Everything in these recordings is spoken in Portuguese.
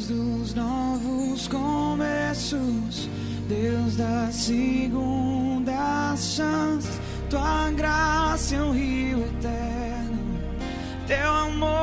Deus dos novos começos, Deus da segunda chance, tua graça é um rio eterno, teu amor.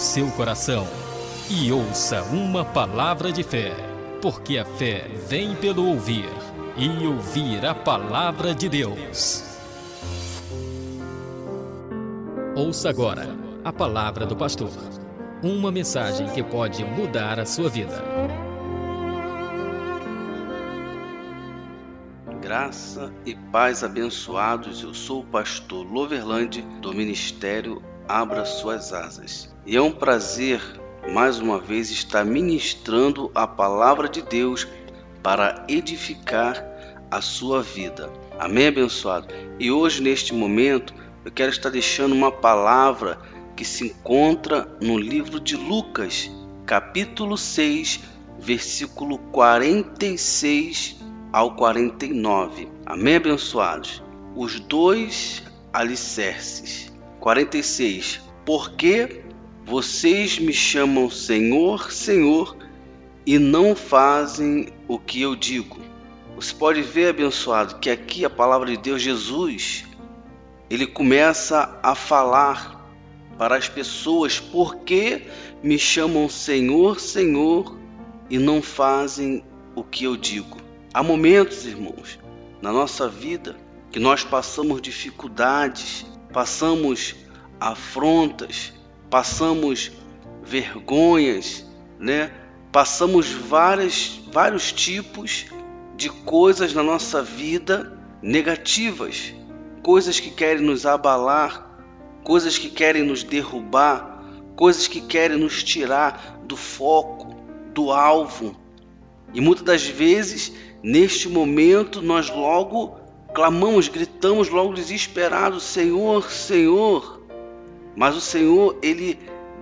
Seu coração e ouça uma palavra de fé, porque a fé vem pelo ouvir e ouvir a palavra de Deus. Ouça agora a palavra do pastor. Uma mensagem que pode mudar a sua vida. Graça e paz abençoados. Eu sou o pastor Loverland do Ministério Abra Suas Asas. E é um prazer mais uma vez estar ministrando a palavra de Deus para edificar a sua vida. Amém, abençoado? E hoje, neste momento, eu quero estar deixando uma palavra que se encontra no livro de Lucas, capítulo 6, versículo 46 ao 49. Amém, abençoados? Os dois alicerces. 46. Porque vocês me chamam Senhor, Senhor, e não fazem o que eu digo. Você pode ver, abençoado, que aqui a palavra de Deus, Jesus, ele começa a falar para as pessoas porque me chamam Senhor, Senhor e não fazem o que eu digo. Há momentos, irmãos, na nossa vida que nós passamos dificuldades, passamos afrontas, passamos vergonhas, né? Passamos várias, vários tipos de coisas na nossa vida negativas, coisas que querem nos abalar, coisas que querem nos derrubar, coisas que querem nos tirar do foco, do alvo. E muitas das vezes, neste momento, nós logo clamamos, gritamos logo desesperados: Senhor, Senhor. Mas o Senhor, ele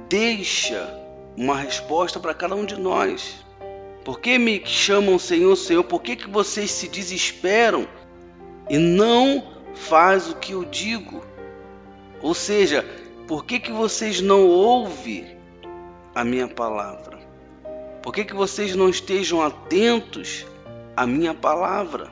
deixa uma resposta para cada um de nós. Por que me chamam Senhor, Senhor? Por que, que vocês se desesperam e não faz o que eu digo? Ou seja, por que, que vocês não ouvem a minha palavra? Por que, que vocês não estejam atentos à minha palavra?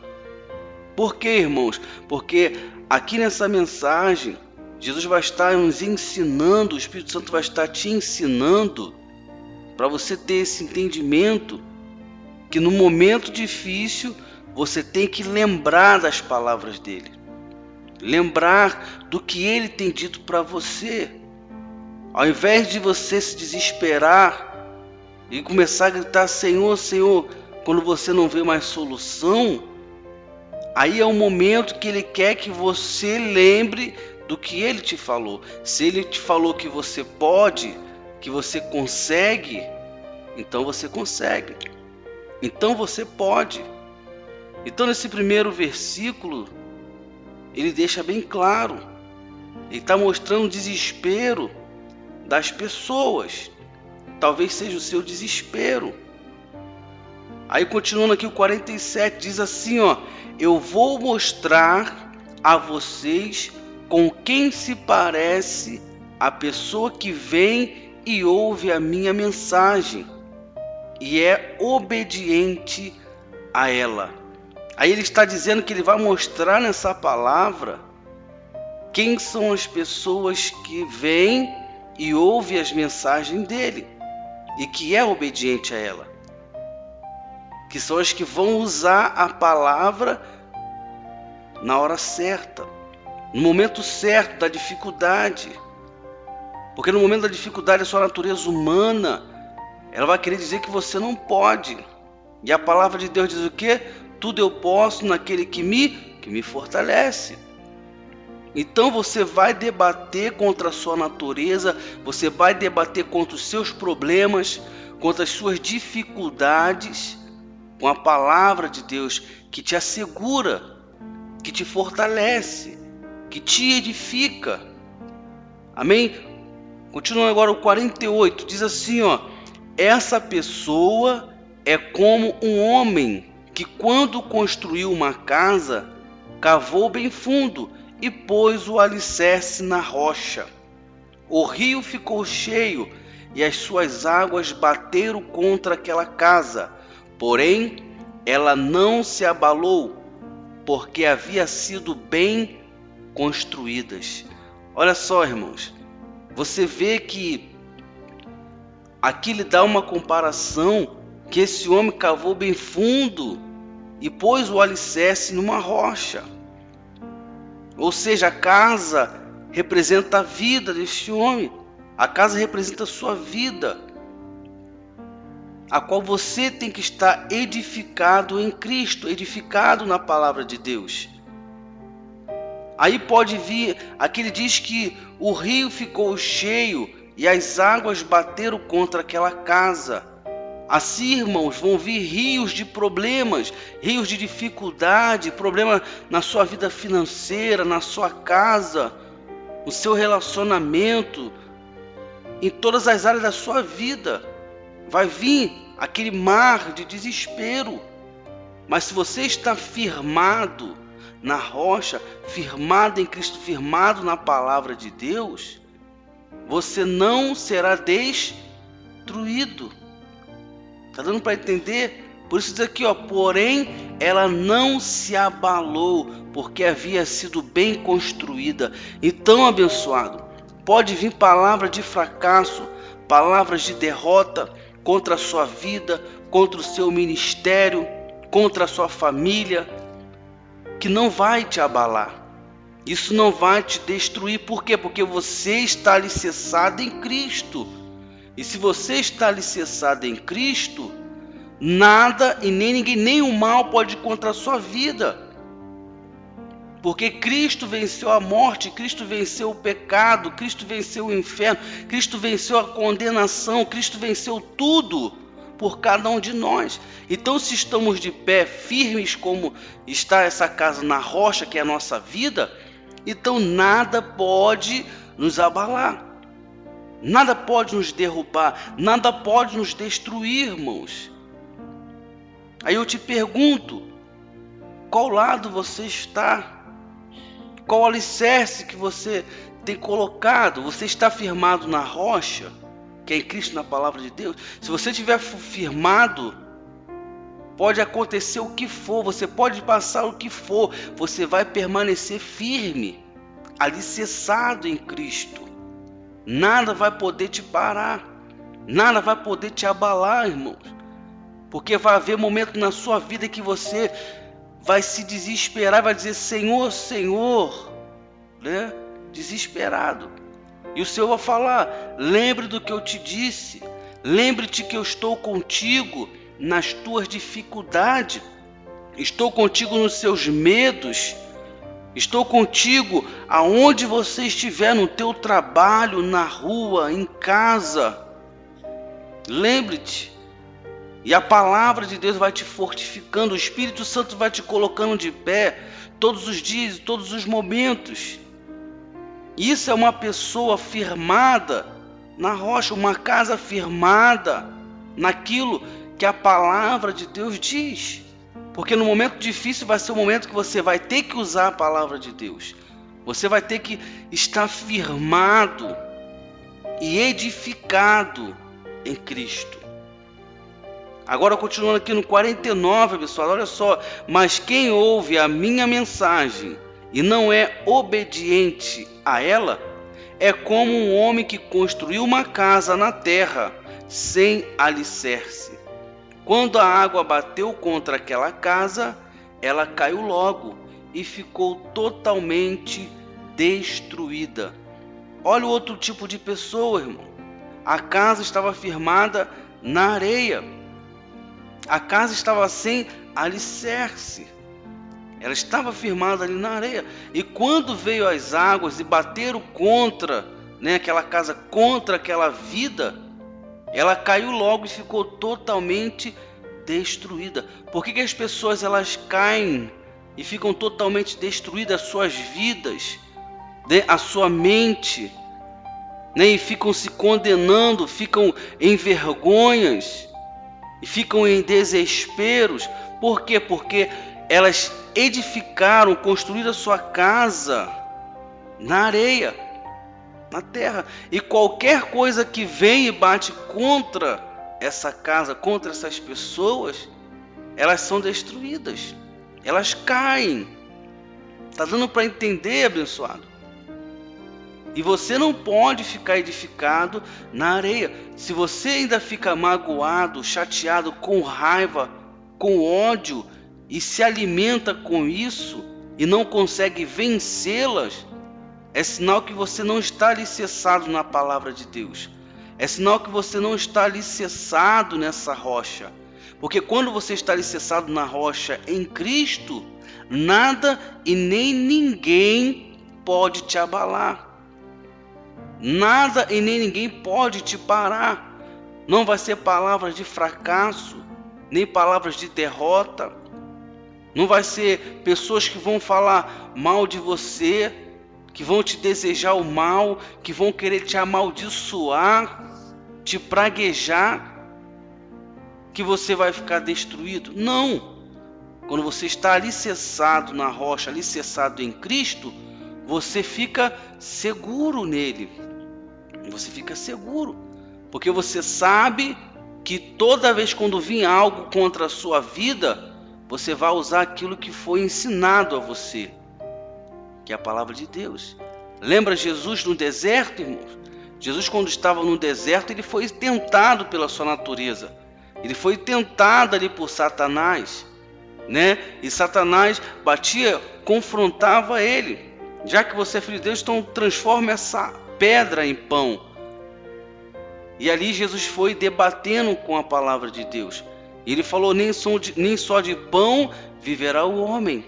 Por que, irmãos? Porque aqui nessa mensagem, Jesus vai estar nos ensinando, o Espírito Santo vai estar te ensinando para você ter esse entendimento que no momento difícil você tem que lembrar das palavras dele, lembrar do que ele tem dito para você. Ao invés de você se desesperar e começar a gritar Senhor, Senhor, quando você não vê mais solução, aí é o momento que ele quer que você lembre do que ele te falou. Se ele te falou que você pode, que você consegue, então você consegue. Então você pode. Então nesse primeiro versículo, ele deixa bem claro. Ele está mostrando o desespero das pessoas. Talvez seja o seu desespero. Aí continuando aqui o 47 diz assim, ó: Eu vou mostrar a vocês com quem se parece a pessoa que vem e ouve a minha mensagem e é obediente a ela. Aí ele está dizendo que ele vai mostrar nessa palavra quem são as pessoas que vêm e ouvem as mensagens dele e que é obediente a ela. Que são as que vão usar a palavra na hora certa, no momento certo da dificuldade. Porque no momento da dificuldade a sua natureza humana ela vai querer dizer que você não pode. E a palavra de Deus diz o quê? Tudo eu posso naquele que me que me fortalece. Então você vai debater contra a sua natureza, você vai debater contra os seus problemas, contra as suas dificuldades, com a palavra de Deus que te assegura, que te fortalece, que te edifica. Amém? Continuando agora o 48, diz assim, ó: essa pessoa é como um homem que, quando construiu uma casa, cavou bem fundo e pôs o alicerce na rocha. O rio ficou cheio e as suas águas bateram contra aquela casa, porém ela não se abalou, porque havia sido bem construídas. Olha só, irmãos, você vê que aqui lhe dá uma comparação que esse homem cavou bem fundo e pôs o alicerce numa rocha. Ou seja, a casa representa a vida deste homem. A casa representa a sua vida, a qual você tem que estar edificado em Cristo, edificado na palavra de Deus. Aí pode vir, aqui ele diz que o rio ficou cheio e as águas bateram contra aquela casa. Assim, irmãos, vão vir rios de problemas, rios de dificuldade, problema na sua vida financeira, na sua casa, no seu relacionamento, em todas as áreas da sua vida. Vai vir aquele mar de desespero. Mas se você está firmado na rocha, firmado em Cristo, firmado na palavra de Deus, você não será destruído. Tá dando para entender? Por isso diz aqui, ó, porém ela não se abalou, porque havia sido bem construída. Então, abençoado, pode vir palavra de fracasso, palavras de derrota contra a sua vida, contra o seu ministério, contra a sua família, que não vai te abalar. Isso não vai te destruir, por quê? Porque você está alicerçado em Cristo. E se você está alicerçado em Cristo, nada e nem ninguém, nem o mal pode contra a sua vida. Porque Cristo venceu a morte, Cristo venceu o pecado, Cristo venceu o inferno, Cristo venceu a condenação, Cristo venceu tudo por cada um de nós. Então, se estamos de pé, firmes como está essa casa na rocha, que é a nossa vida, então nada pode nos abalar. Nada pode nos derrubar, nada pode nos destruir, irmãos. Aí eu te pergunto: qual lado você está? Qual alicerce que você tem colocado? Você está firmado na rocha, que é em Cristo, na palavra de Deus? Se você estiver firmado, pode acontecer o que for, você pode passar o que for, você vai permanecer firme, alicerçado em Cristo. Nada vai poder te parar. Nada vai poder te abalar, irmãos. Porque vai haver momento na sua vida que você vai se desesperar, vai dizer: Senhor, Senhor, né? Desesperado. E o Senhor vai falar: lembre do que eu te disse, lembre-te que eu estou contigo nas tuas dificuldades, estou contigo nos seus medos, Estou contigo aonde você estiver no teu trabalho, na rua, em casa. Lembre-te. E a palavra de Deus vai te fortificando, o Espírito Santo vai te colocando de pé todos os dias, todos os momentos. Isso é uma pessoa firmada na rocha, uma casa firmada naquilo que a palavra de Deus diz. Porque no momento difícil vai ser o momento que você vai ter que usar a palavra de Deus. Você vai ter que estar firmado e edificado em Cristo. Agora, continuando aqui no 49, pessoal, olha só. Mas quem ouve a minha mensagem e não é obediente a ela, é como um homem que construiu uma casa na terra sem alicerce. Quando a água bateu contra aquela casa, ela caiu logo e ficou totalmente destruída. Olha o outro tipo de pessoa, irmão. A casa estava firmada na areia. A casa estava sem alicerce. Ela estava firmada ali na areia. E quando veio as águas e bateram contra, né, aquela casa, contra aquela vida, ela caiu logo e ficou totalmente destruída. Por que, que as pessoas elas caem e ficam totalmente destruídas as suas vidas, né? a sua mente, né? e ficam se condenando, ficam em vergonhas e ficam em desesperos? Por quê? Porque elas edificaram, construíram a sua casa na areia, na terra. E qualquer coisa que vem e bate contra essa casa, contra essas pessoas, elas são destruídas, elas caem. Está dando para entender, abençoado? E você não pode ficar edificado na areia. Se você ainda fica magoado, chateado, com raiva, com ódio e se alimenta com isso e não consegue vencê-las, é sinal que você não está alicerçado na palavra de Deus. É sinal que você não está alicerçado nessa rocha. Porque quando você está alicerçado na rocha em Cristo, nada e nem ninguém pode te abalar. Nada e nem ninguém pode te parar. Não vai ser palavras de fracasso, nem palavras de derrota. Não vai ser pessoas que vão falar mal de você, que vão te desejar o mal, que vão querer te amaldiçoar, te praguejar, que você vai ficar destruído. Não! Quando você está alicerçado na rocha, alicerçado em Cristo, você fica seguro nele. Você fica seguro, porque você sabe que toda vez quando vir algo contra a sua vida, você vai usar aquilo que foi ensinado a você, que é a palavra de Deus. Lembra Jesus no deserto, irmãos? Jesus, quando estava no deserto, ele foi tentado pela sua natureza. Ele foi tentado ali por Satanás, né? E Satanás batia, confrontava ele. Já que você é filho de Deus, então transforma essa pedra em pão. E ali Jesus foi debatendo com a palavra de Deus. Ele falou: nem só de, nem só de pão viverá o homem.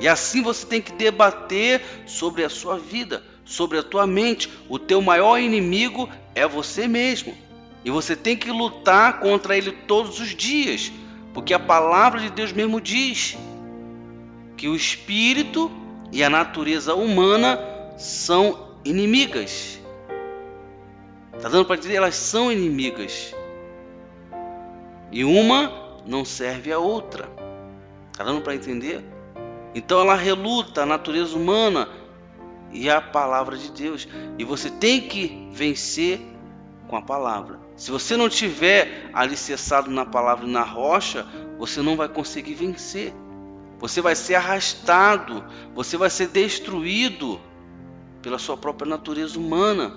E assim você tem que debater sobre a sua vida, sobre a tua mente. O teu maior inimigo é você mesmo. E você tem que lutar contra ele todos os dias, porque a palavra de Deus mesmo diz que o espírito e a natureza humana são inimigas. Está dando para dizer, elas são inimigas. E uma não serve a outra. Está dando para entender? Então ela reluta a natureza humana e a palavra de Deus. E você tem que vencer com a palavra. Se você não tiver alicerçado na palavra e na rocha, você não vai conseguir vencer. Você vai ser arrastado, você vai ser destruído pela sua própria natureza humana.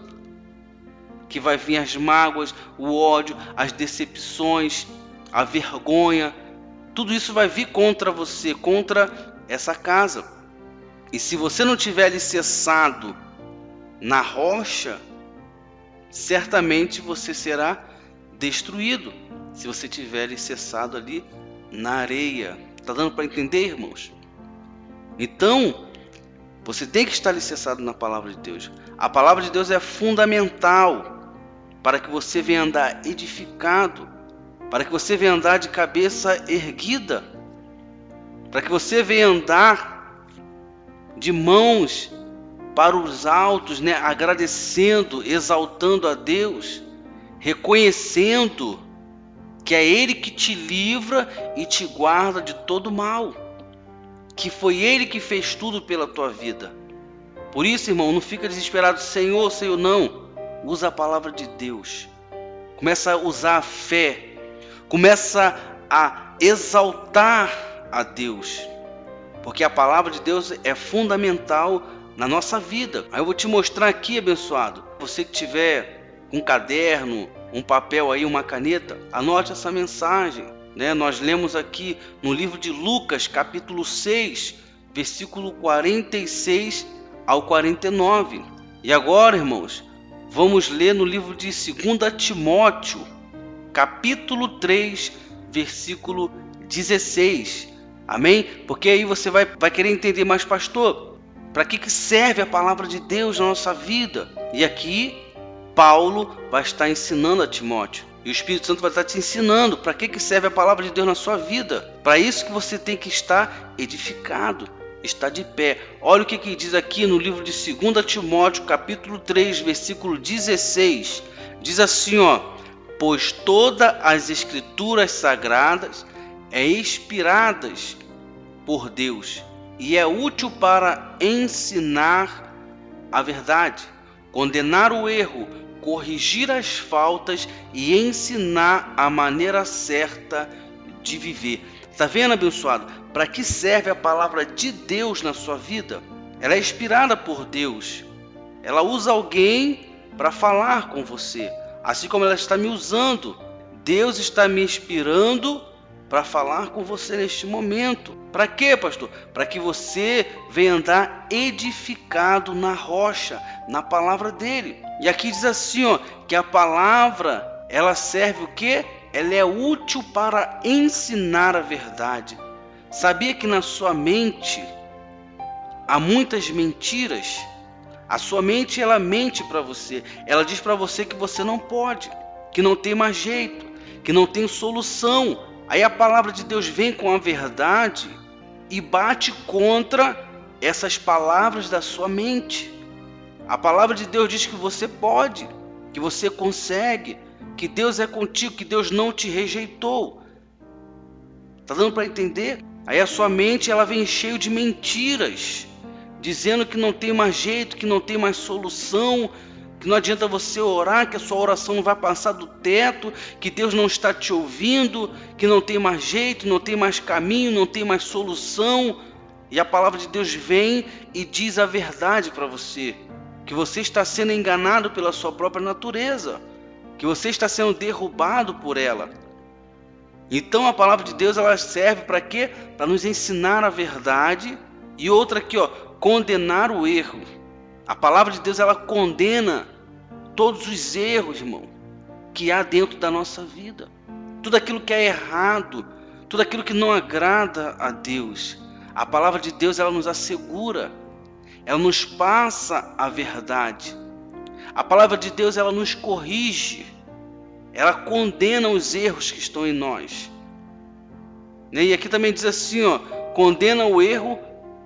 Que vai vir as mágoas, o ódio, as decepções, a vergonha. Tudo isso vai vir contra você, contra essa casa. E se você não tiver alicerçado na rocha, certamente você será destruído. Se você tiver alicerçado ali na areia. Está dando para entender, irmãos? Então, você tem que estar alicerçado na palavra de Deus. A palavra de Deus é fundamental para que você venha andar edificado, para que você venha andar de cabeça erguida, para que você venha andar de mãos para os altos, né? agradecendo, exaltando a Deus, reconhecendo que é Ele que te livra e te guarda de todo mal, que foi Ele que fez tudo pela tua vida. Por isso, irmão, não fica desesperado, Senhor, Senhor, não. Usa a palavra de Deus. Começa a usar a fé. Começa a exaltar a Deus. Porque a palavra de Deus é fundamental na nossa vida. Aí eu vou te mostrar aqui, abençoado. Você que tiver um caderno, um papel aí, uma caneta, anote essa mensagem. Né? Nós lemos aqui no livro de Lucas, capítulo 6, versículo 46 ao 49. E agora, irmãos, vamos ler no livro de 2 Timóteo, capítulo 3, versículo 16. Amém? Porque aí você vai, vai querer entender mais, pastor, para que, que serve a palavra de Deus na nossa vida? E aqui Paulo vai estar ensinando a Timóteo. E o Espírito Santo vai estar te ensinando para que, que serve a palavra de Deus na sua vida. Para isso que você tem que estar edificado, estar de pé. Olha o que, que diz aqui no livro de 2 Timóteo, capítulo 3, versículo 16. Diz assim, ó: "Pois todas as escrituras sagradas é inspiradas por Deus e é útil para ensinar a verdade, condenar o erro, corrigir as faltas e ensinar a maneira certa de viver. Está vendo, abençoado? Para que serve a palavra de Deus na sua vida? Ela é inspirada por Deus. Ela usa alguém para falar com você, assim como ela está me usando. Deus está me inspirando para falar com você neste momento. Para quê, pastor? Para que você venha andar edificado na rocha, na palavra dele. E aqui diz assim, ó, que a palavra, ela serve o quê? ela é útil para ensinar a verdade. Sabia que na sua mente há muitas mentiras? A sua mente ela mente para você. Ela diz para você que você não pode, que não tem mais jeito, que não tem solução. Aí a palavra de Deus vem com a verdade e bate contra essas palavras da sua mente. A palavra de Deus diz que você pode, que você consegue, que Deus é contigo, que Deus não te rejeitou. Tá dando para entender? Aí a sua mente ela vem cheio de mentiras, dizendo que não tem mais jeito, que não tem mais solução, que não adianta você orar, que a sua oração não vai passar do teto, que Deus não está te ouvindo, que não tem mais jeito, não tem mais caminho, não tem mais solução. E a palavra de Deus vem e diz a verdade para você, que você está sendo enganado pela sua própria natureza que você está sendo derrubado por ela. Então a palavra de Deus ela serve para quê? Para nos ensinar a verdade e outra aqui, ó, condenar o erro. A palavra de Deus ela condena todos os erros, irmão, que há dentro da nossa vida. Tudo aquilo que é errado, tudo aquilo que não agrada a Deus. A palavra de Deus ela nos assegura, ela nos passa a verdade. A palavra de Deus ela nos corrige, ela condena os erros que estão em nós. E aqui também diz assim, ó, condena o erro,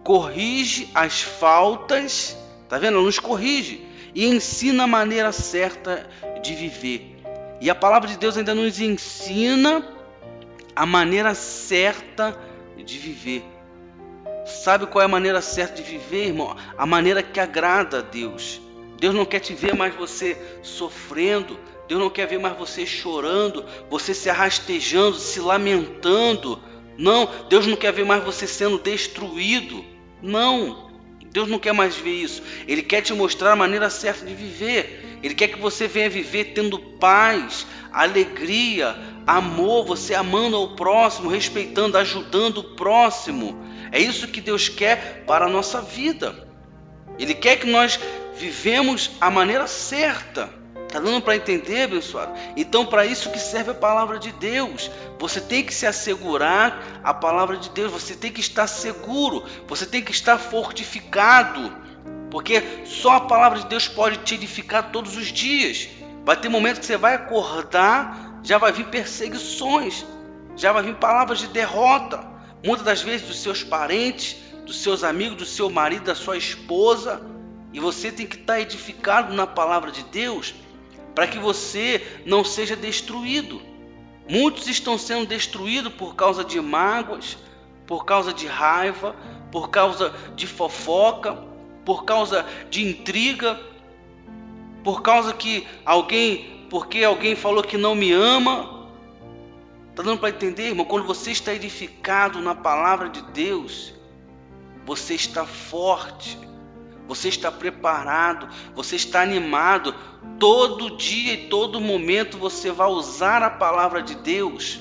corrige as faltas, tá vendo? Ela nos corrige e ensina a maneira certa de viver. E a palavra de Deus ainda nos ensina a maneira certa de viver. Sabe qual é a maneira certa de viver, irmão? A maneira que agrada a Deus. Deus não quer te ver mais você sofrendo. Deus não quer ver mais você chorando, você se arrastejando, se lamentando. Não, Deus não quer ver mais você sendo destruído. Não, Deus não quer mais ver isso. Ele quer te mostrar a maneira certa de viver. Ele quer que você venha viver tendo paz, alegria, amor, você amando ao próximo, respeitando, ajudando o próximo. É isso que Deus quer para a nossa vida. Ele quer que nós vivemos a maneira certa. Tá dando para entender, abençoado? Então, para isso que serve a palavra de Deus. Você tem que se assegurar a palavra de Deus. Você tem que estar seguro. Você tem que estar fortificado. Porque só a palavra de Deus pode te edificar todos os dias. Vai ter momentos que você vai acordar, já vai vir perseguições, já vai vir palavras de derrota. Muitas das vezes dos seus parentes, dos seus amigos, do seu marido, da sua esposa. E você tem que estar edificado na palavra de Deus para que você não seja destruído. Muitos estão sendo destruídos por causa de mágoas, por causa de raiva, por causa de fofoca, por causa de intriga, por causa que alguém, porque alguém falou que não me ama. Tá dando para entender, irmão? Quando você está edificado na palavra de Deus, você está forte, você está preparado, você está animado. Todo dia e todo momento você vai usar a palavra de Deus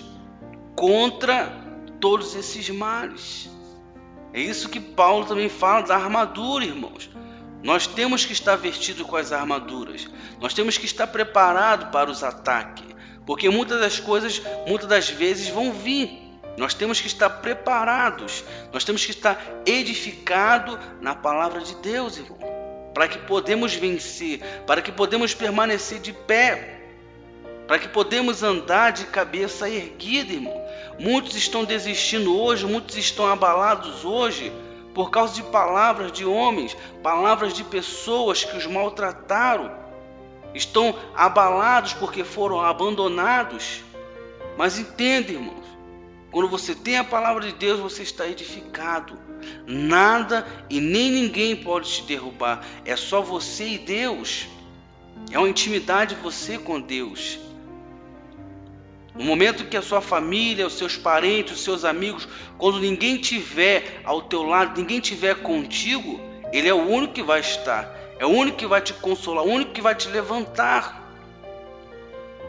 contra todos esses males. É isso que Paulo também fala da armadura, irmãos. Nós temos que estar vestidos com as armaduras. Nós temos que estar preparados para os ataques, porque muitas das coisas, muitas das vezes vão vir. Nós temos que estar preparados, nós temos que estar edificados na palavra de Deus, irmão, para que podemos vencer, para que podemos permanecer de pé, para que podemos andar de cabeça erguida, irmão. Muitos estão desistindo hoje, muitos estão abalados hoje por causa de palavras de homens, palavras de pessoas que os maltrataram. Estão abalados porque foram abandonados. Mas entende, irmãos, Quando você tem a palavra de Deus, você está edificado. Nada e nem ninguém pode te derrubar. É só você e Deus. É uma intimidade você com Deus. No momento que a sua família, os seus parentes, os seus amigos, quando ninguém tiver ao teu lado, ninguém tiver contigo, ele é o único que vai estar. É o único que vai te consolar, o único que vai te levantar.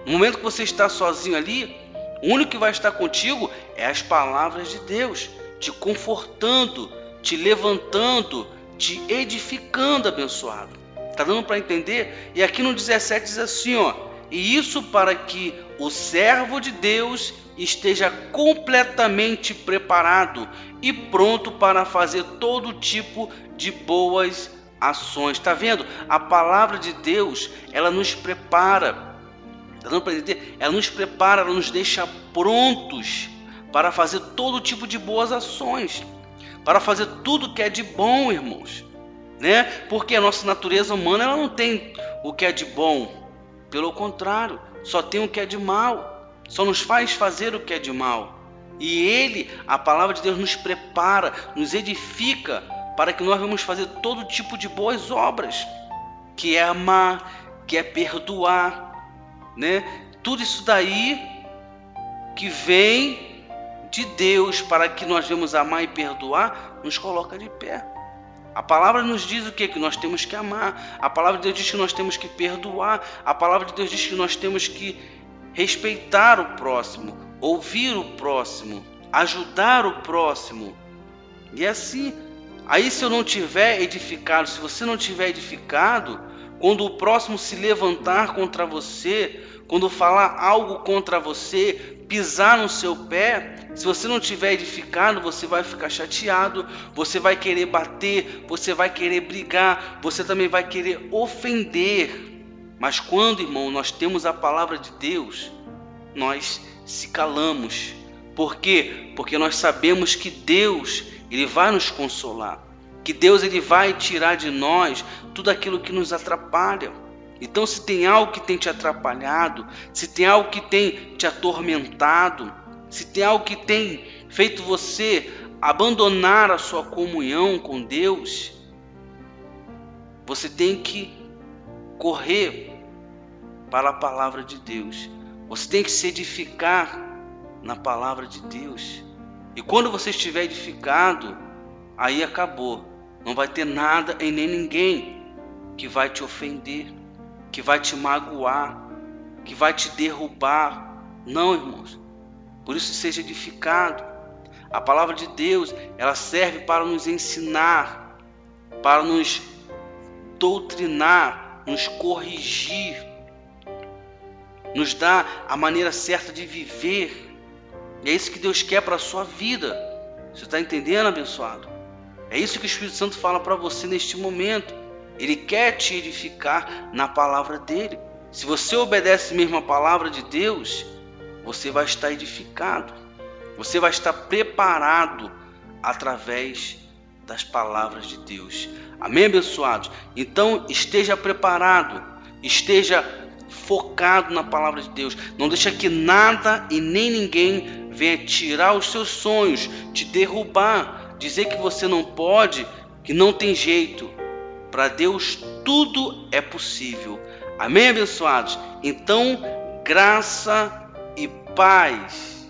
No momento que você está sozinho ali, o único que vai estar contigo é as palavras de Deus, te confortando, te levantando, te edificando, abençoado. Tá dando para entender? E aqui no 17 diz assim, ó: "E isso para que o servo de Deus esteja completamente preparado e pronto para fazer todo tipo de boas ações". Tá vendo? A palavra de Deus, ela nos prepara. Dando para entender? Ela nos prepara, ela nos deixa prontos para fazer todo tipo de boas ações, para fazer tudo que é de bom, irmãos né? Porque a nossa natureza humana ela não tem o que é de bom, pelo contrário, só tem o que é de mal, só nos faz fazer o que é de mal. E ele, a palavra de Deus nos prepara, nos edifica para que nós vamos fazer todo tipo de boas obras, que é amar, que é perdoar, né? Tudo isso daí que vem de Deus para que nós vamos amar e perdoar, nos coloca de pé. A palavra nos diz o que? Que nós temos que amar. A palavra de Deus diz que nós temos que perdoar. A palavra de Deus diz que nós temos que respeitar o próximo, ouvir o próximo, ajudar o próximo. E é assim. Aí, se eu não tiver edificado, se você não tiver edificado, quando o próximo se levantar contra você, quando falar algo contra você, pisar no seu pé, se você não tiver edificado, você vai ficar chateado, você vai querer bater, você vai querer brigar, você também vai querer ofender. Mas quando, irmão, nós temos a palavra de Deus, nós se calamos. Por quê? Porque nós sabemos que Deus, ele vai nos consolar, que Deus ele vai tirar de nós tudo aquilo que nos atrapalha. Então, se tem algo que tem te atrapalhado, se tem algo que tem te atormentado, se tem algo que tem feito você abandonar a sua comunhão com Deus, você tem que correr para a palavra de Deus. Você tem que se edificar na palavra de Deus. E quando você estiver edificado, aí acabou. Não vai ter nada e nem ninguém que vai te ofender que vai te magoar, que vai te derrubar. Não, irmãos. Por isso seja edificado. A palavra de Deus, ela serve para nos ensinar, para nos doutrinar, nos corrigir, nos dar a maneira certa de viver. E é isso que Deus quer para a sua vida. Você está entendendo, abençoado? É isso que o Espírito Santo fala para você neste momento. Ele quer te edificar na palavra dele. Se você obedece mesmo a palavra de Deus, você vai estar edificado. Você vai estar preparado através das palavras de Deus. Amém, abençoados? Então esteja preparado, esteja focado na palavra de Deus. Não deixa que nada e nem ninguém venha tirar os seus sonhos, te derrubar, dizer que você não pode, que não tem jeito. Para Deus tudo é possível. Amém, abençoados? Então, graça e paz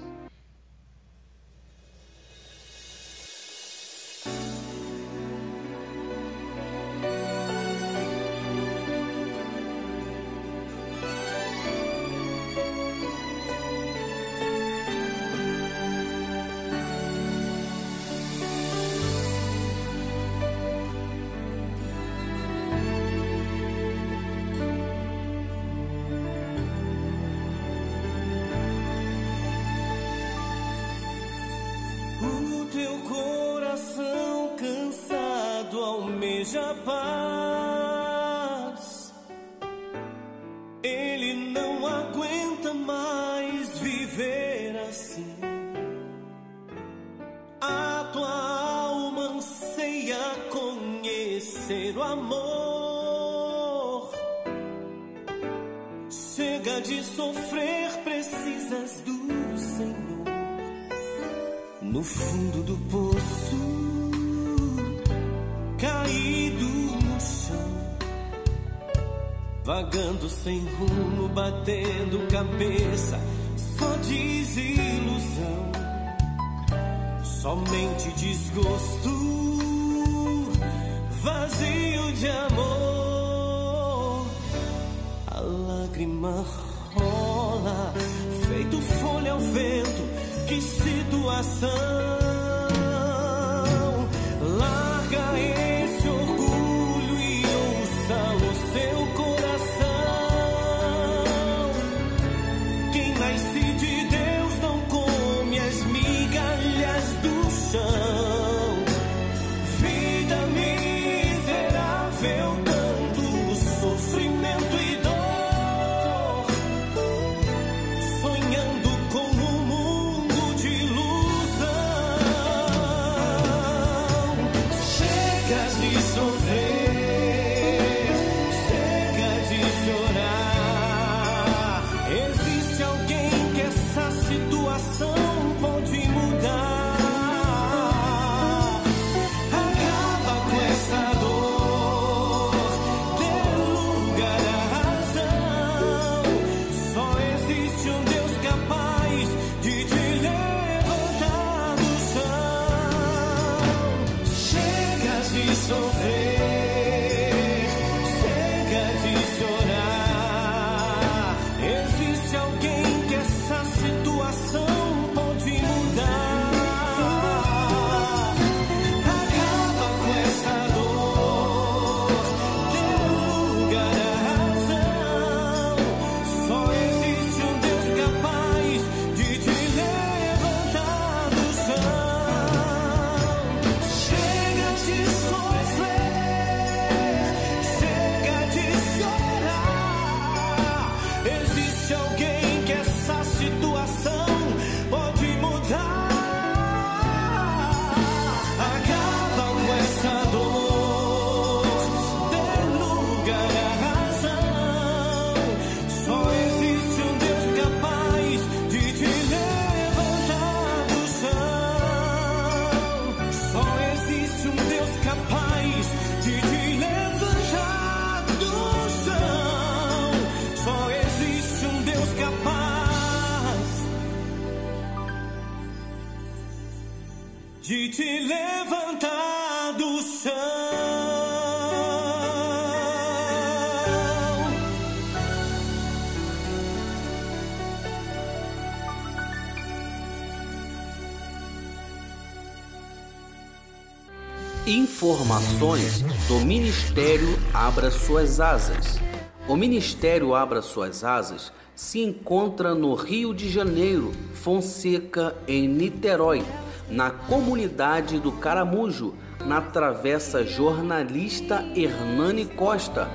Informações do Ministério Abra Suas Asas. O Ministério Abra Suas Asas se encontra no Rio de Janeiro, Fonseca, em Niterói, na comunidade do Caramujo, na Travessa Jornalista Hernani Costa,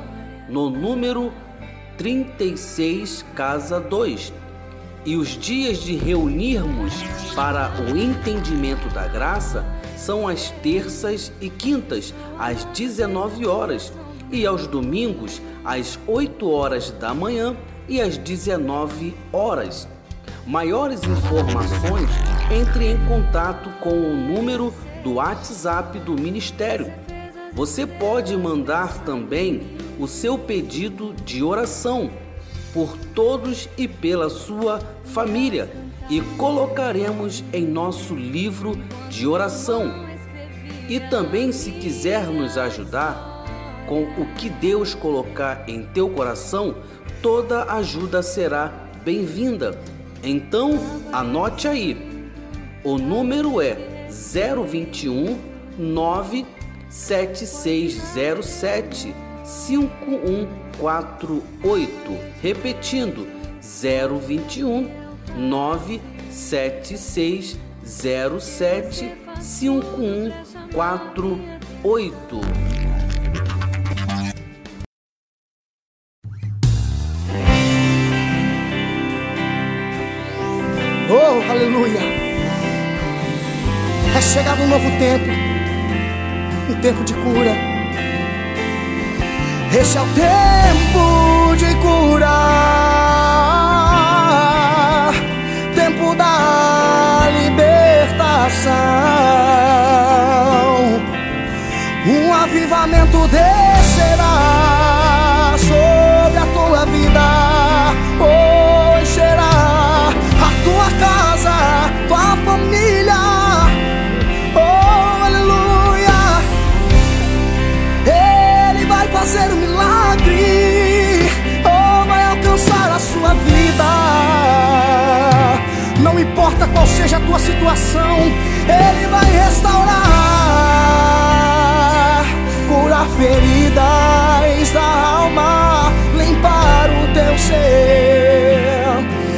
no número 36, Casa 2 e os dias de reunirmos para o entendimento da graça são as terças e quintas, às 19 horas, e aos domingos, às 8 horas da manhã e às 19 horas. Maiores informações, entre em contato com o número do WhatsApp do Ministério. Você pode mandar também o seu pedido de oração por todos e pela sua família e colocaremos em nosso livro de oração. E também, se quiser nos ajudar com o que Deus colocar em teu coração, toda ajuda será bem-vinda. Então, anote aí. O número é 021 97607 5148. Repetindo, 021 97607 5148. Oh, aleluia! É chegado um novo tempo, um tempo de cura. Este é o tempo de curar, avivamento descerá sobre a tua vida. Encherá a tua casa, tua família. Oh, aleluia. Ele vai fazer um milagre. Oh, vai alcançar a sua vida. Não importa qual seja a tua situação, Ele vai restaurar, feridas da alma, limpar o teu ser.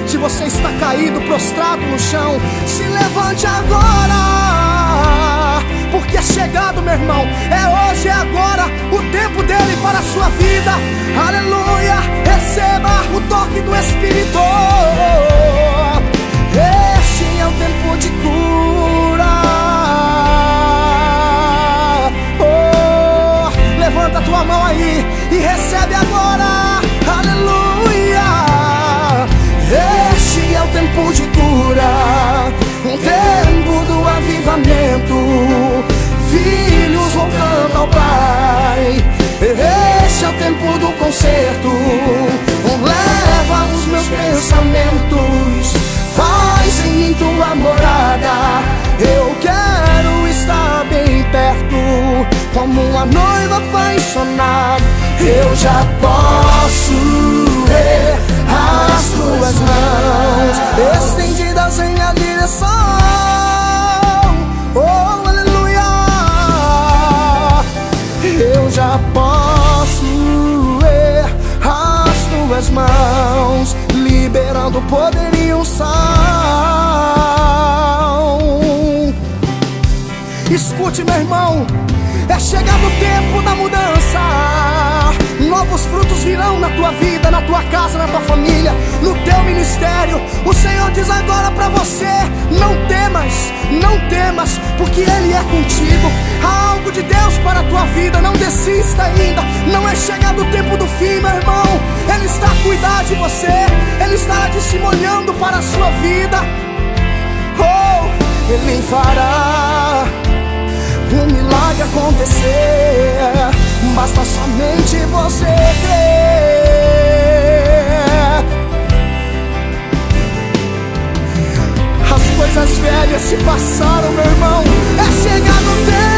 Se você está caído, prostrado no chão, se levante agora, porque é chegado, meu irmão. É hoje, é agora, o tempo dele para a sua vida. Aleluia! Receba o toque do Espírito. Este é o tempo de cura. Levanta tua mão aí e recebe agora. Aleluia. Este é o tempo de cura, um tempo do avivamento. Filhos voltando ao Pai. Este é o tempo do conserto. Leva os meus pensamentos Faz em mim tua morada. Eu quero estar bem perto, como uma noiva apaixonada. Eu já posso ver as tuas mãos estendidas em minha direção. Oh, aleluia! Eu já posso ver as tuas mãos liberando poder e unção. Escute, meu irmão, é chegado o tempo da mudança. Novos frutos virão na tua vida, na tua casa, na tua família, no teu ministério. O Senhor diz agora para você: não temas, não temas, porque Ele é contigo. Há algo de Deus para a tua vida, não desista ainda. Não é chegado o tempo do fim, meu irmão. Ele está a cuidar de você, Ele está testemunhando para a sua vida. Oh, Ele fará um milagre acontecer. Basta somente você crer. As coisas velhas se passaram, meu irmão. É chegado o tempo.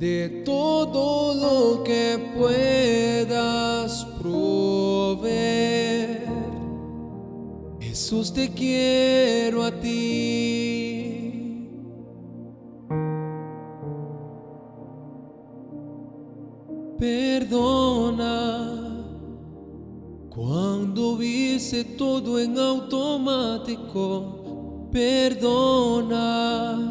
De todo lo que puedas proveer, Jesús te quiero a ti. Perdona cuando viste todo en automático. Perdona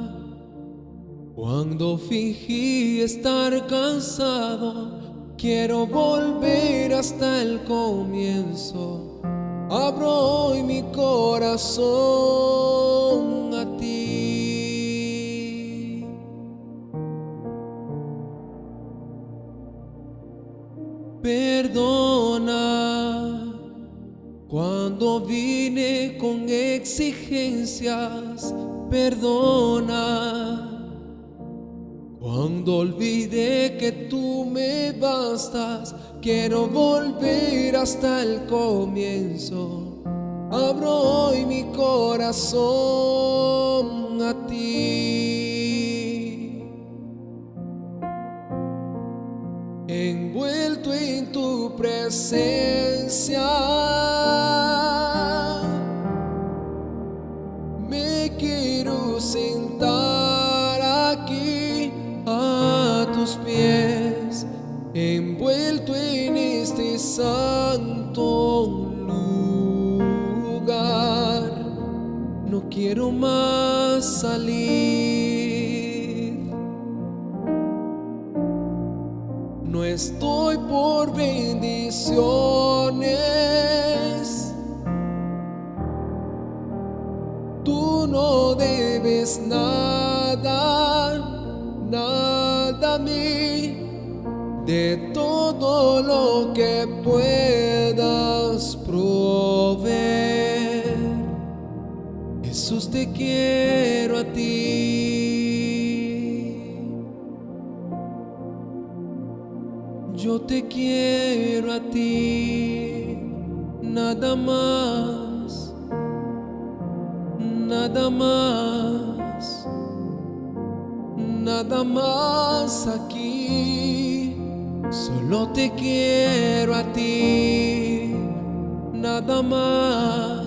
cuando fingí estar cansado. Quiero volver hasta el comienzo. Abro hoy mi corazón a ti. Perdona cuando vine con exigencias. Perdona cuando olvidé que tú me bastas. Quiero volver hasta el comienzo. Abro hoy mi corazón a ti. envuelto en tu presencia. Quiero más salir. No estoy por bendiciones. Tú no debes nada, nada a mí. De todo lo que puedas Te quiero a ti. Yo te quiero a ti, nada más, nada más, nada más aquí. Solo te quiero a ti, nada más,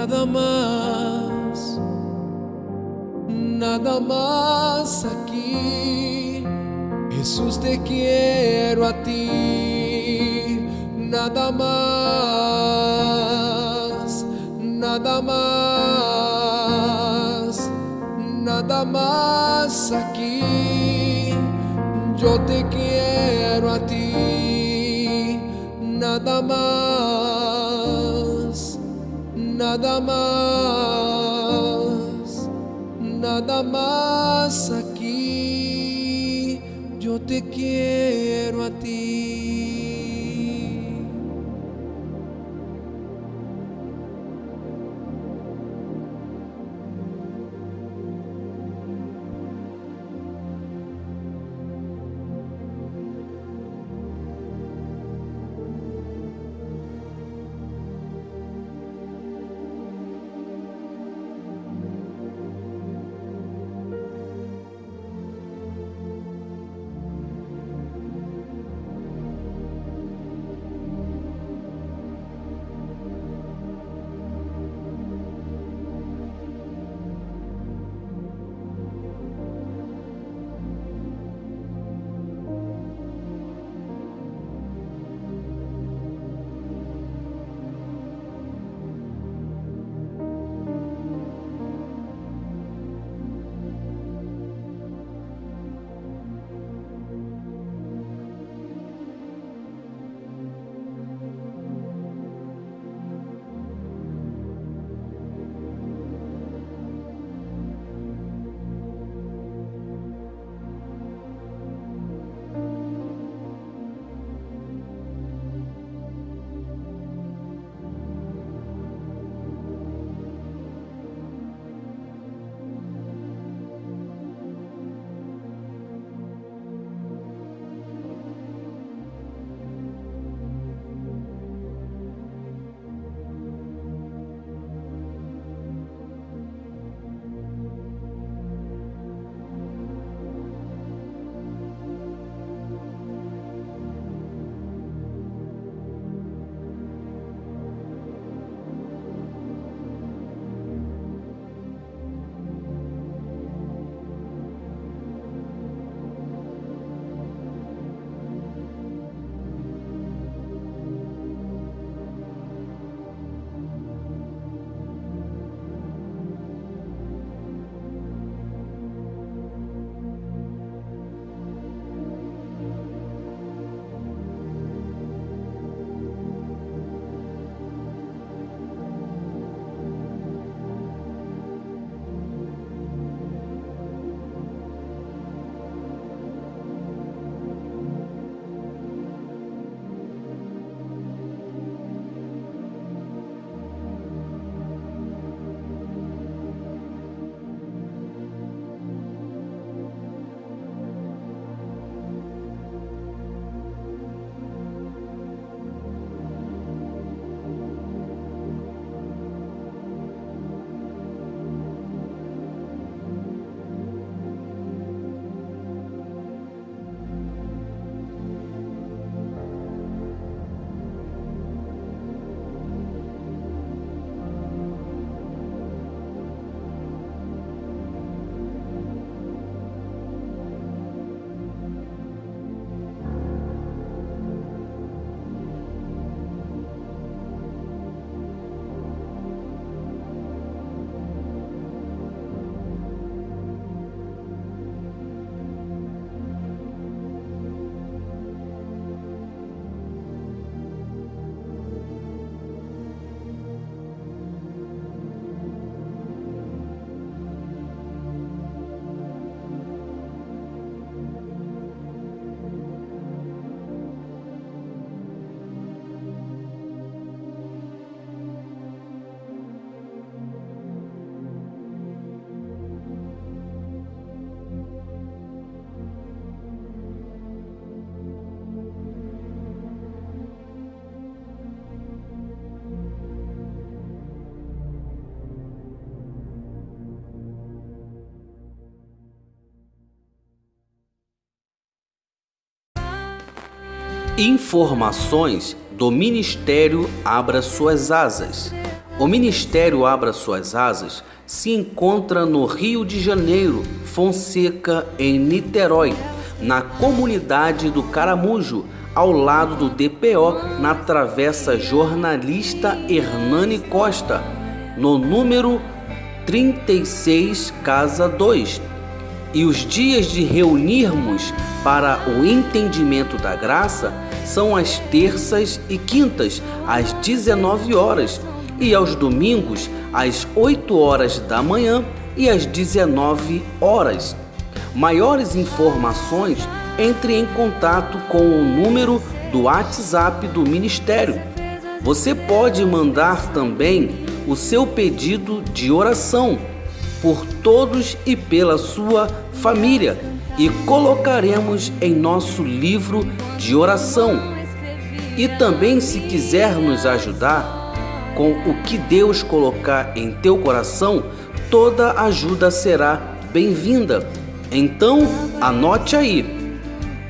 nada más, nada más aquí. Jesús te quiero a ti, nada más, nada más, nada más aquí. Yo te quiero a ti, nada más, nada más, nada más aquí. Yo te quiero a ti. Informações do Ministério Abra Suas Asas. O Ministério Abra Suas Asas se encontra no Rio de Janeiro, Fonseca, em Niterói, na comunidade do Caramujo, ao lado do DPO, na Travessa Jornalista Hernani Costa, no número 36, Casa 2. E os dias de reunirmos para o entendimento da graça são as terças e quintas, às 19 horas, e aos domingos, às 8 horas da manhã e às 19 horas. Maiores informações, entre em contato com o número do WhatsApp do Ministério. Você pode mandar também o seu pedido de oração por todos e pela sua família e colocaremos em nosso livro de oração. E também, se quiser nos ajudar com o que Deus colocar em teu coração, toda ajuda será bem-vinda. Então, anote aí.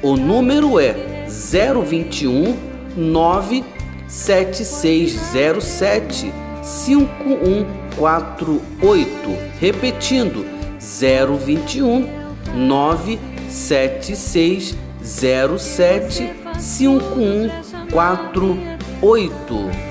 O número é 021 97607 5148. Repetindo, 021 97607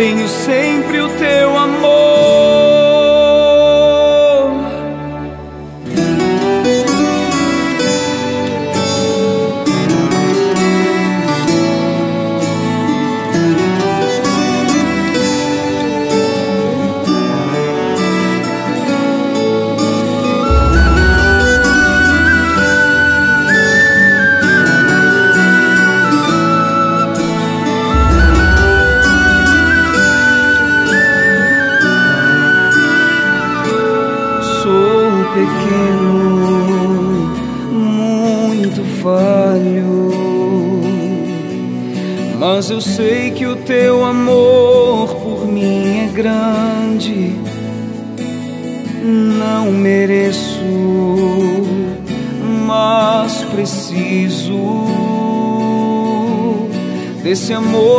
everything you say. Desse amor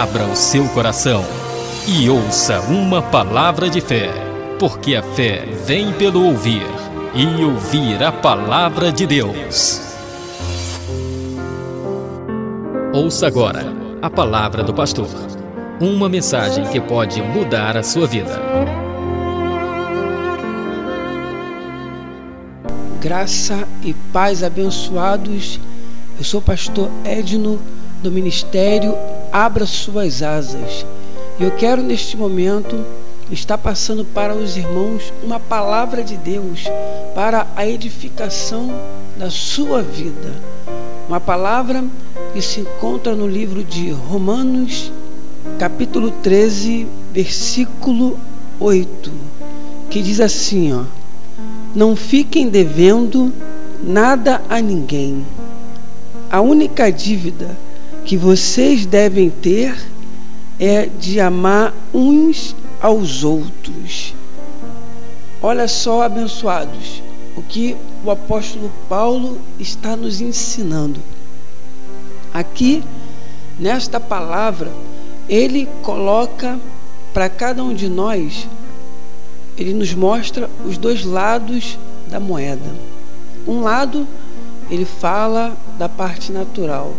Abra o seu coração e ouça uma palavra de fé, porque a fé vem pelo ouvir e ouvir a palavra de Deus. Ouça agora a palavra do pastor. Uma mensagem que pode mudar a sua vida. Graça e paz abençoados. Eu sou o pastor Edno do ministério Abra Suas Asas. E eu quero neste momento estar passando para os irmãos uma palavra de Deus para a edificação da sua vida. Uma palavra que se encontra no livro de Romanos, capítulo 13, versículo 8, que diz assim, ó: Não fiquem devendo nada a ninguém. A única dívida que vocês devem ter é de amar uns aos outros. Olha só, abençoados, o que o apóstolo Paulo está nos ensinando. Aqui, nesta palavra, ele coloca para cada um de nós, ele nos mostra os dois lados da moeda. Um lado, ele fala da parte natural,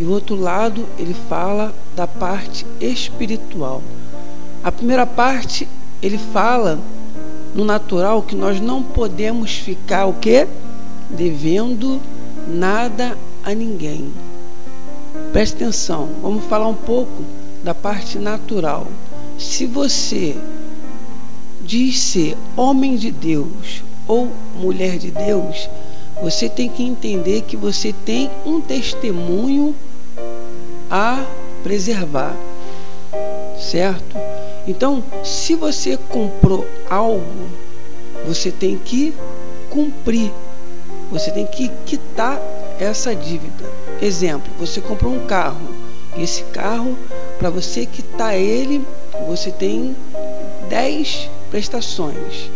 e o outro lado, ele fala da parte espiritual. A primeira parte, ele fala no natural que nós não podemos ficar o quê? Devendo nada a ninguém. Preste atenção, vamos falar um pouco da parte natural. Se você diz ser homem de Deus ou mulher de Deus, você tem que entender que você tem um testemunho a preservar, certo? Então, se você comprou algo, você tem que cumprir, você tem que quitar essa dívida. Exemplo, você comprou um carro, esse carro, para você quitar ele, você tem 10 prestações.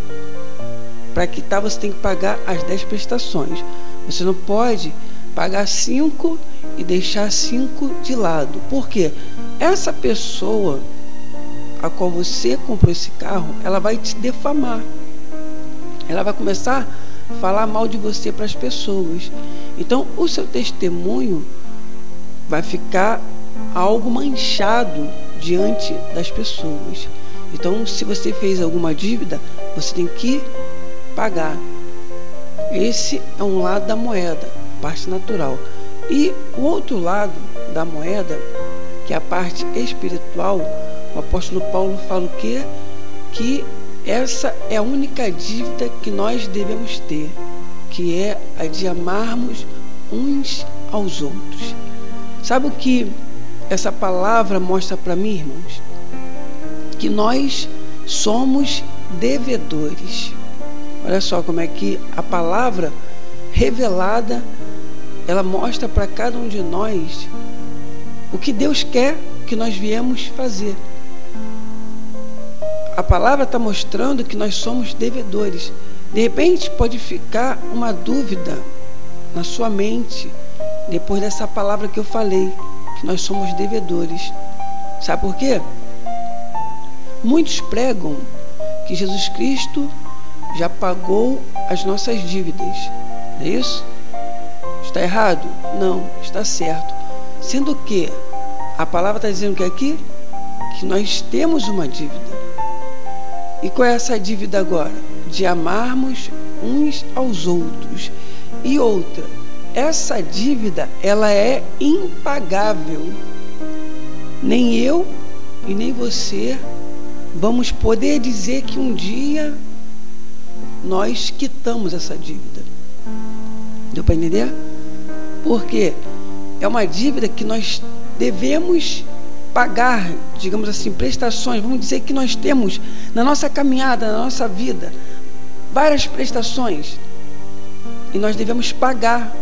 Para quitar, você tem que pagar as 10 prestações. Você não pode pagar 5 e deixar 5 de lado. Por quê? Essa pessoa a qual você comprou esse carro, ela vai te defamar. Ela vai começar a falar mal de você para as pessoas. Então, o seu testemunho vai ficar algo manchado diante das pessoas. Então, se você fez alguma dívida, você tem que pagar. Esse é um lado da moeda, parte natural. E o outro lado da moeda, que é a parte espiritual, o apóstolo Paulo fala o quê? Que essa é a única dívida que nós devemos ter, que é a de amarmos uns aos outros. Sabe o que essa palavra mostra para mim, irmãos, que nós somos devedores. Olha só como é que a palavra revelada ela mostra para cada um de nós o que Deus quer que nós viemos fazer. A palavra está mostrando que nós somos devedores. De repente pode ficar uma dúvida na sua mente depois dessa palavra que eu falei, que nós somos devedores. Sabe por quê? Muitos pregam que Jesus Cristo já pagou as nossas dívidas. É isso? Está errado? Não, está certo. Sendo que a palavra está dizendo que aqui que nós temos uma dívida. E qual é essa dívida agora? De amarmos uns aos outros. E outra, essa dívida ela é impagável. Nem eu e nem você vamos poder dizer que um dia nós quitamos essa dívida. Deu para entender? Porque é uma dívida que nós devemos pagar, digamos assim, prestações. Vamos dizer que nós temos na nossa caminhada, na nossa vida, várias prestações. E nós devemos pagar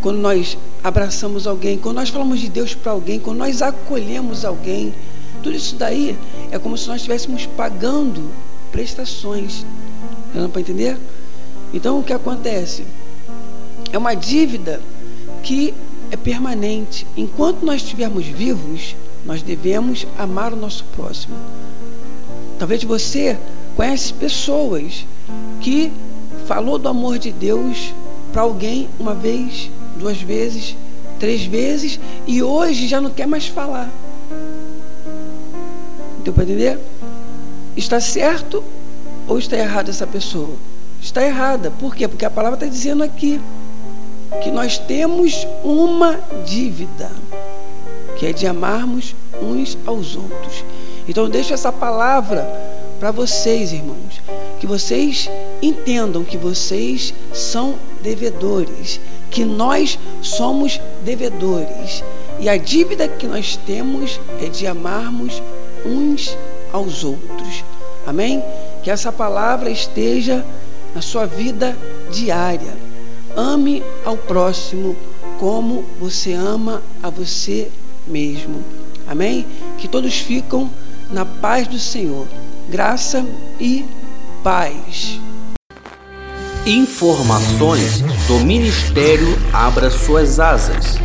quando nós abraçamos alguém, quando nós falamos de Deus para alguém, quando nós acolhemos alguém, tudo isso daí é como se nós estivéssemos pagando prestações. Não para entender? Então o que acontece? É uma dívida que é permanente. Enquanto nós estivermos vivos, nós devemos amar o nosso próximo. Talvez você conhece pessoas que falou do amor de Deus para alguém uma vez, duas vezes, três vezes e hoje já não quer mais falar. Deu para entender? Está certo ou está errada essa pessoa? Está errada. Por quê? Porque a palavra está dizendo aqui que nós temos uma dívida, que é de amarmos uns aos outros. Então, deixo essa palavra para vocês, irmãos, que vocês entendam que vocês são devedores, que nós somos devedores. E a dívida que nós temos é de amarmos uns aos outros. Amém? Que essa palavra esteja na sua vida diária. Ame ao próximo como você ama a você mesmo. Amém? Que todos ficam na paz do Senhor. Graça e paz. Informações do Ministério Abra Suas Asas.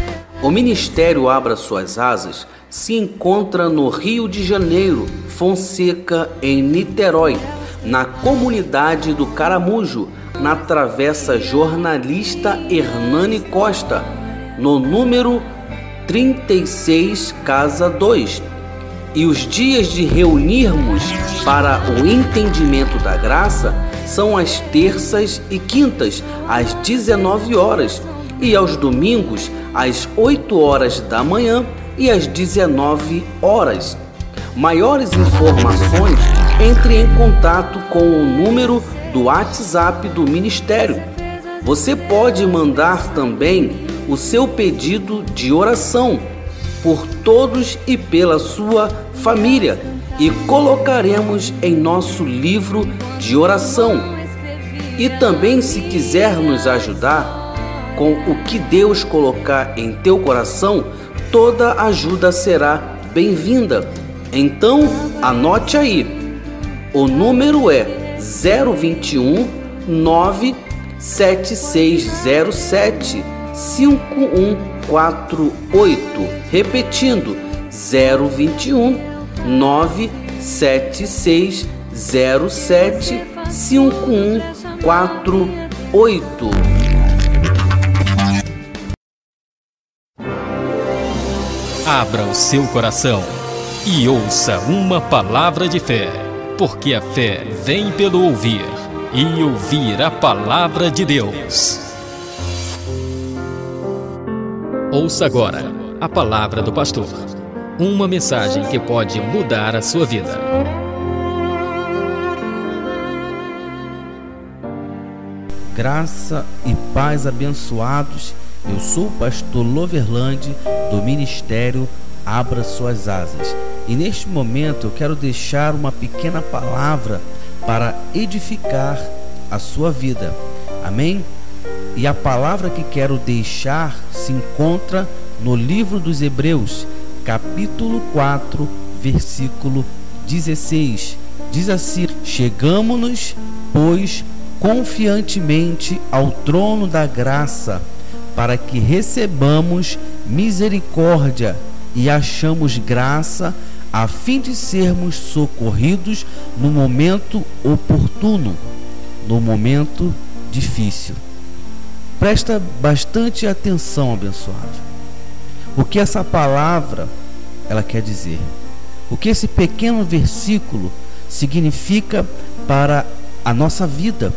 O Ministério Abra Suas Asas se encontra no Rio de Janeiro, Fonseca, em Niterói, na comunidade do Caramujo, na Travessa Jornalista Hernani Costa, no número 36, Casa 2. E os dias de reunirmos para o entendimento da graça são as terças e quintas, às 19 horas, e aos domingos, às 8 horas da manhã e às 19 horas. Maiores informações, entre em contato com o número do WhatsApp do Ministério. Você pode mandar também o seu pedido de oração por todos e pela sua família e colocaremos em nosso livro de oração. E também, se quiser nos ajudar com o que Deus colocar em teu coração, toda ajuda será bem-vinda. Então, anote aí. O número é 021 97607 5148. Repetindo, 021 97607 5148. Abra o seu coração e ouça uma palavra de fé, porque a fé vem pelo ouvir e ouvir a palavra de Deus. Ouça agora a palavra do pastor. Uma mensagem que pode mudar a sua vida. Graça e paz abençoados. Eu sou o pastor Loverland do Ministério abra suas asas. E neste momento eu quero deixar uma pequena palavra para edificar a sua vida. Amém? E a palavra que quero deixar se encontra no livro dos Hebreus, capítulo 4, versículo 16. Diz assim: Chegamos-nos, pois, confiantemente ao trono da graça, para que recebamos misericórdia e achamos graça a fim de sermos socorridos no momento oportuno, no momento difícil. Presta bastante atenção, abençoado. O que essa palavra ela quer dizer? O que esse pequeno versículo significa para a nossa vida?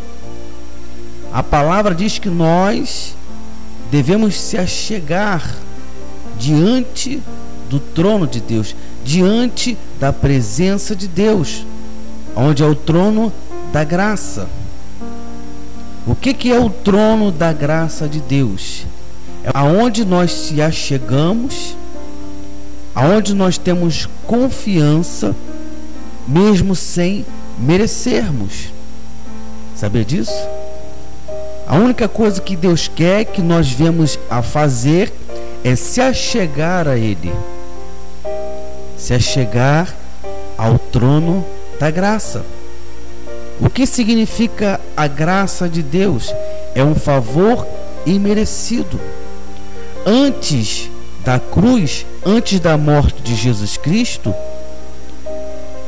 A palavra diz que nós devemos se achegar diante do trono de Deus, diante da presença de Deus, onde é o trono da graça. O que, que é o trono da graça de Deus? É aonde nós se achegamos, aonde nós temos confiança, mesmo sem merecermos. Sabia disso? A única coisa que Deus quer que nós vemos a fazer é se achegar a Ele se achegar ao trono da graça. O que significa a graça de Deus? É um favor imerecido. Antes da cruz, antes da morte de Jesus Cristo,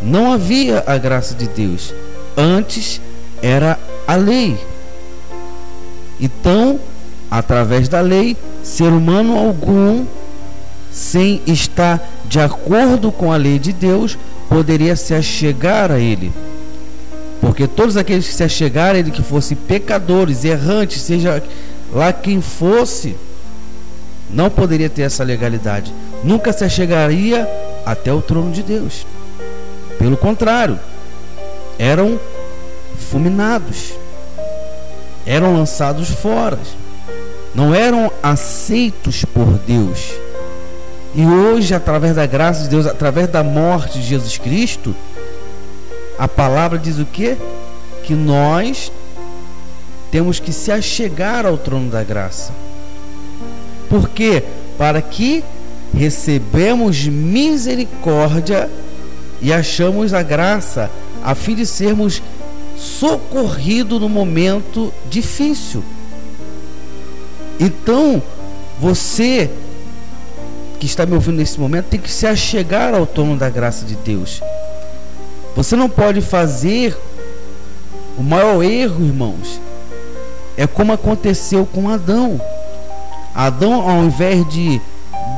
não havia a graça de Deus. Antes era a lei. Então, através da lei, ser humano algum, sem estar de acordo com a lei de Deus, poderia se achegar a Ele. Porque todos aqueles que se achegaram a Ele, que fossem pecadores, errantes, seja lá quem fosse, não poderia ter essa legalidade. Nunca se achegaria até o trono de Deus. Pelo contrário, eram fulminados, eram lançados fora, não eram aceitos por Deus e hoje, através da graça de Deus, através da morte de Jesus Cristo, a palavra diz o quê? Que nós temos que se achegar ao trono da graça. Por quê? Para que recebemos misericórdia e achamos a graça, a fim de sermos socorridos no momento difícil. Então, você que está me ouvindo nesse momento tem que se achegar ao trono da graça de Deus. Você não pode fazer o maior erro, irmãos. É como aconteceu com Adão. Adão, ao invés de,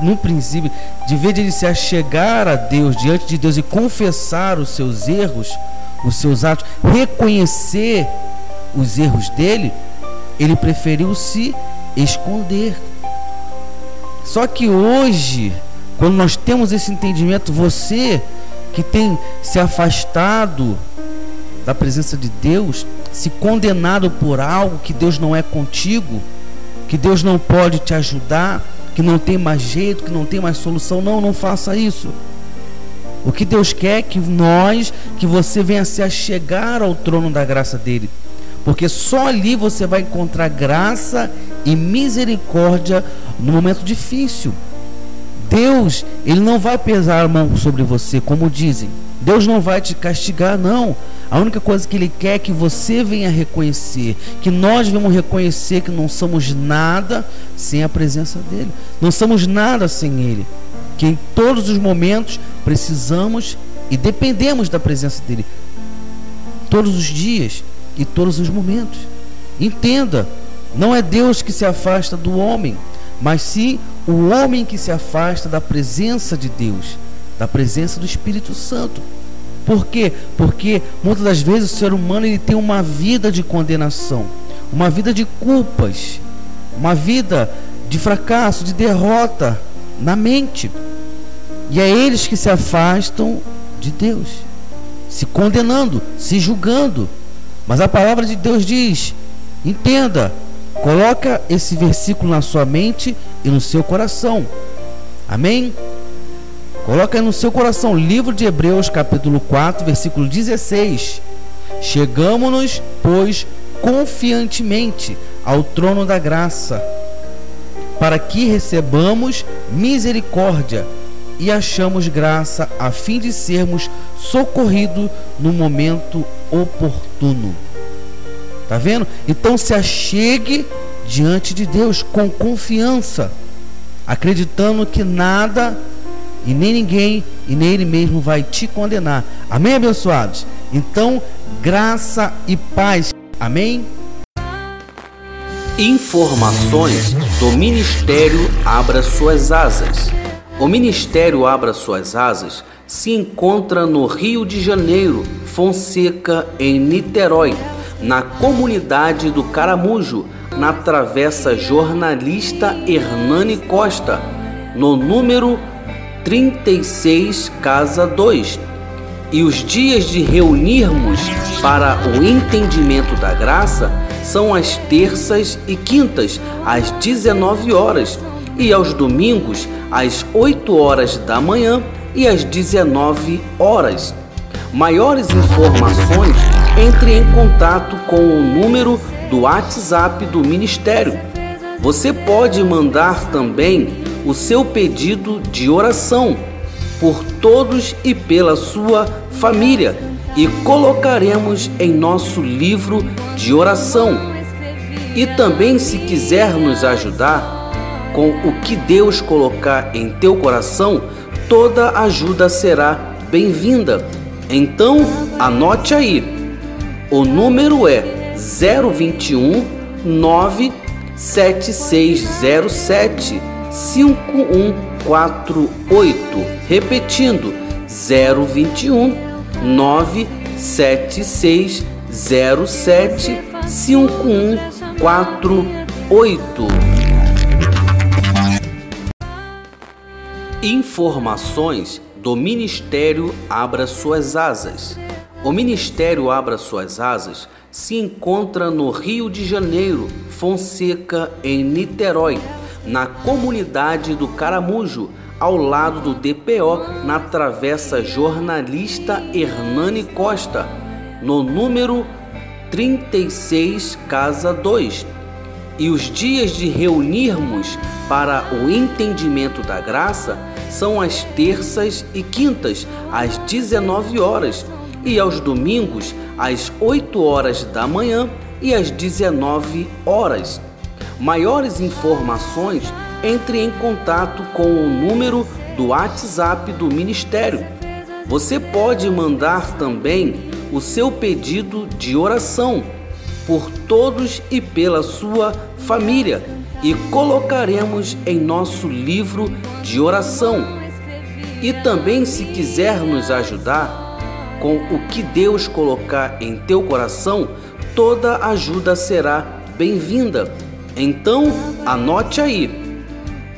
no princípio, de vez de ele se achegar a Deus, diante de Deus e confessar os seus erros, os seus atos, reconhecer os erros dele, ele preferiu se esconder. Só que hoje, quando nós temos esse entendimento, você que tem se afastado da presença de Deus, se condenado por algo que Deus não é contigo, que Deus não pode te ajudar, que não tem mais jeito, que não tem mais solução, não, não faça isso. O que Deus quer é que nós, que você venha se achegar ao trono da graça dele. Porque só ali você vai encontrar graça e misericórdia no momento difícil. Deus, ele não vai pesar a mão sobre você, como dizem. Deus não vai te castigar, não. A única coisa que ele quer é que você venha reconhecer, que nós venhamos reconhecer que não somos nada sem a presença dele. Não somos nada sem ele. Que em todos os momentos precisamos e dependemos da presença dele. Todos os dias e todos os momentos. Entenda, não é Deus que se afasta do homem, mas sim o homem que se afasta da presença de Deus, da presença do Espírito Santo. Por quê? Porque muitas das vezes o ser humano ele tem uma vida de condenação, uma vida de culpas, uma vida de fracasso, de derrota na mente. E é eles que se afastam de Deus, se condenando, se julgando, mas a palavra de Deus diz: entenda, coloca esse versículo na sua mente e no seu coração. Amém? Coloca no seu coração, livro de Hebreus, capítulo 4, versículo 16. Chegamos-nos, pois, confiantemente ao trono da graça, para que recebamos misericórdia e achamos graça a fim de sermos socorridos no momento oportuno. Tá vendo? Então se achegue diante de Deus com confiança, acreditando que nada e nem ninguém e nem ele mesmo vai te condenar. Amém, abençoados? Então, graça e paz. Amém? Informações do Ministério Abra Suas Asas. O Ministério Abra Suas Asas se encontra no Rio de Janeiro, Fonseca, em Niterói, na comunidade do Caramujo, na Travessa Jornalista Hernani Costa, no número 36, Casa 2 e os dias de reunirmos para o entendimento da graça são as terças e quintas, às 19 horas, e aos domingos, às 8 horas da manhã e às 19 horas. Maiores informações, entre em contato com o número do WhatsApp do Ministério. Você pode mandar também o seu pedido de oração por todos e pela sua família e colocaremos em nosso livro de oração. E também, se quiser nos ajudar com o que Deus colocar em teu coração, toda ajuda será bem-vinda. Então, anote aí. O número é 021 97607 5148. Repetindo, 021 97607 5148. Informações do Ministério Abra Suas Asas. O Ministério Abra Suas Asas se encontra no Rio de Janeiro, Fonseca, em Niterói, na comunidade do Caramujo ao lado do DPO, na Travessa Jornalista Hernani Costa, no número 36, Casa 2. E os dias de reunirmos para o entendimento da graça são as terças e quintas, às 19 horas, e aos domingos, às 8 horas da manhã e às 19 horas. Maiores informações entre em contato com o número do WhatsApp do Ministério. Você pode mandar também o seu pedido de oração por todos e pela sua família e colocaremos em nosso livro de oração. E também, se quiser nos ajudar com o que Deus colocar em teu coração, toda ajuda será bem-vinda. Então, anote aí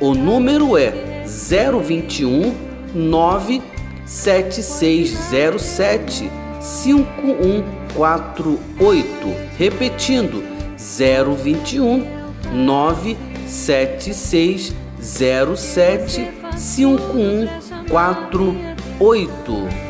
o número é 021 97607 5148. Repetindo, 021 97607 5148.